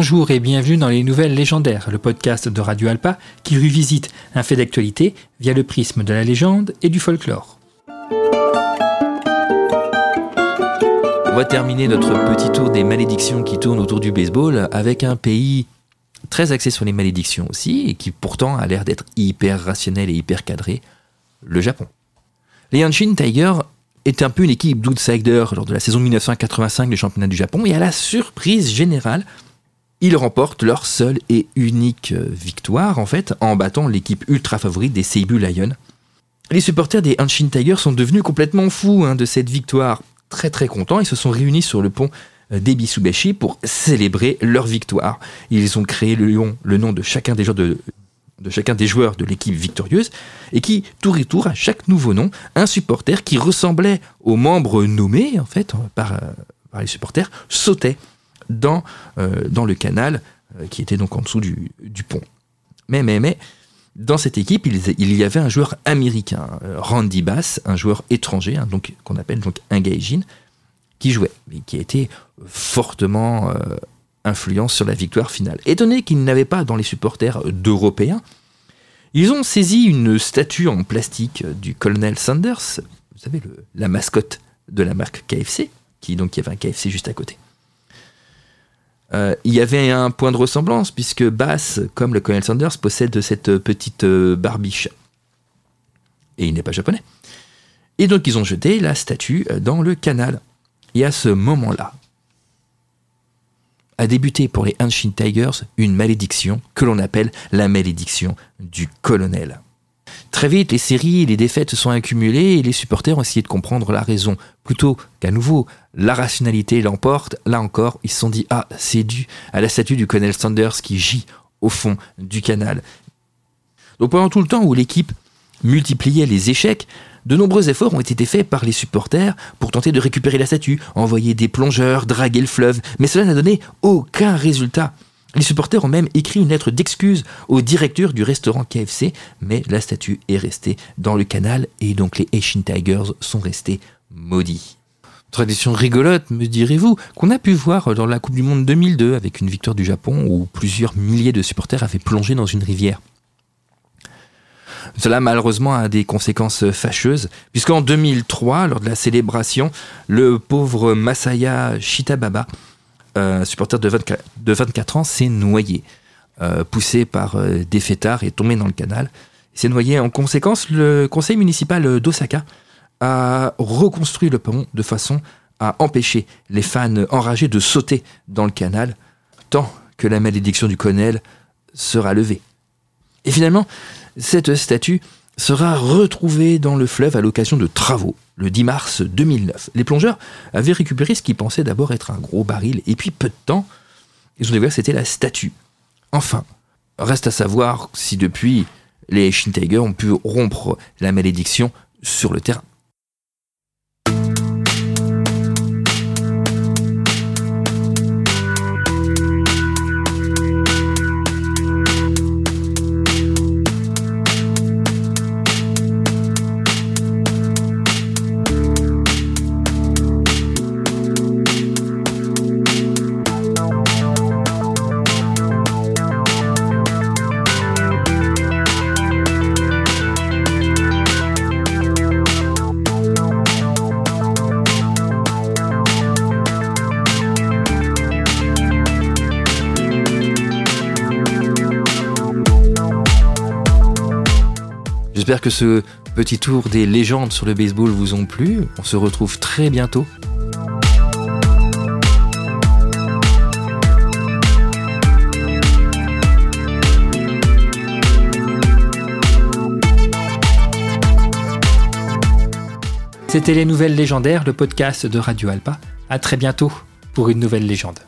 Bonjour et bienvenue dans les Nouvelles Légendaires, le podcast de Radio Alpa qui revisite un fait d'actualité via le prisme de la légende et du folklore. On va terminer notre petit tour des malédictions qui tournent autour du baseball avec un pays très axé sur les malédictions aussi et qui pourtant a l'air d'être hyper rationnel et hyper cadré, le Japon. Les Hanshin Tigers est un peu une équipe d'outsiders lors de la saison 1985 du championnat du Japon et à la surprise générale, ils remportent leur seule et unique euh, victoire, en fait, en battant l'équipe ultra favorite des Seibu Lions. Les supporters des Hanshin Tigers sont devenus complètement fous hein, de cette victoire. Très très contents, ils se sont réunis sur le pont euh, d'Ebisubeshi pour célébrer leur victoire. Ils ont créé le, lion, le nom de chacun des joueurs de, l'équipe victorieuse, et qui, tour et tour, à chaque nouveau nom, un supporter qui ressemblait aux membres nommés, en fait, par, euh, par les supporters, sautait dans, euh, dans le canal euh, qui était donc en dessous du, pont. Mais, mais, mais, dans cette équipe, il, y avait un joueur américain, euh, Randy Bass, un joueur étranger, hein, donc qu'on appelle donc un gaijin, qui jouait, mais qui a été fortement euh, influent sur la victoire finale. Étonné qu'il n'avait pas dans les supporters d'Européens, ils ont saisi une statue en plastique du colonel Sanders, vous savez, la mascotte de la marque KFC, qui donc il y avait un KFC juste à côté. Euh, il y avait un point de ressemblance, puisque Bass, comme le Colonel Sanders, possède cette petite euh, barbiche. Et il n'est pas japonais. Et donc ils ont jeté la statue euh, dans le canal. Et à ce moment-là, a débuté pour les Hanshin Tigers une malédiction que l'on appelle la malédiction du colonel. Très vite, les séries les défaites se sont accumulées et les supporters ont essayé de comprendre la raison. Plutôt qu'à nouveau, la rationalité l'emporte, là encore, ils se sont dit Ah, c'est dû à la statue du colonel Sanders qui gît au fond du canal. Donc pendant tout le temps où l'équipe multipliait les échecs, de nombreux efforts ont été faits par les supporters pour tenter de récupérer la statue, envoyer des plongeurs, draguer le fleuve, mais cela n'a donné aucun résultat. Les supporters ont même écrit une lettre d'excuse au directeur du restaurant KFC, mais la statue est restée dans le canal et donc les Asian Tigers sont restés maudits. Tradition rigolote, me direz-vous, qu'on a pu voir dans la Coupe du Monde 2002 avec une victoire du Japon où plusieurs milliers de supporters avaient plongé dans une rivière. Cela malheureusement a des conséquences fâcheuses, puisqu'en 2003, lors de la célébration, le pauvre Masaya Shitababa un supporter de 24, de 24 ans s'est noyé, euh, poussé par euh, des fêtards et tombé dans le canal. Il s'est noyé. En conséquence, le conseil municipal d'Osaka a reconstruit le pont de façon à empêcher les fans enragés de sauter dans le canal tant que la malédiction du colonel sera levée. Et finalement, cette statue sera retrouvée dans le fleuve à l'occasion de travaux le 10 mars 2009. Les plongeurs avaient récupéré ce qu'ils pensaient d'abord être un gros baril, et puis peu de temps, ils ont découvert que c'était la statue. Enfin, reste à savoir si depuis, les Shintiger ont pu rompre la malédiction sur le terrain. J'espère que ce petit tour des légendes sur le baseball vous ont plu. On se retrouve très bientôt. C'était les nouvelles légendaires, le podcast de Radio Alpa. À très bientôt pour une nouvelle légende.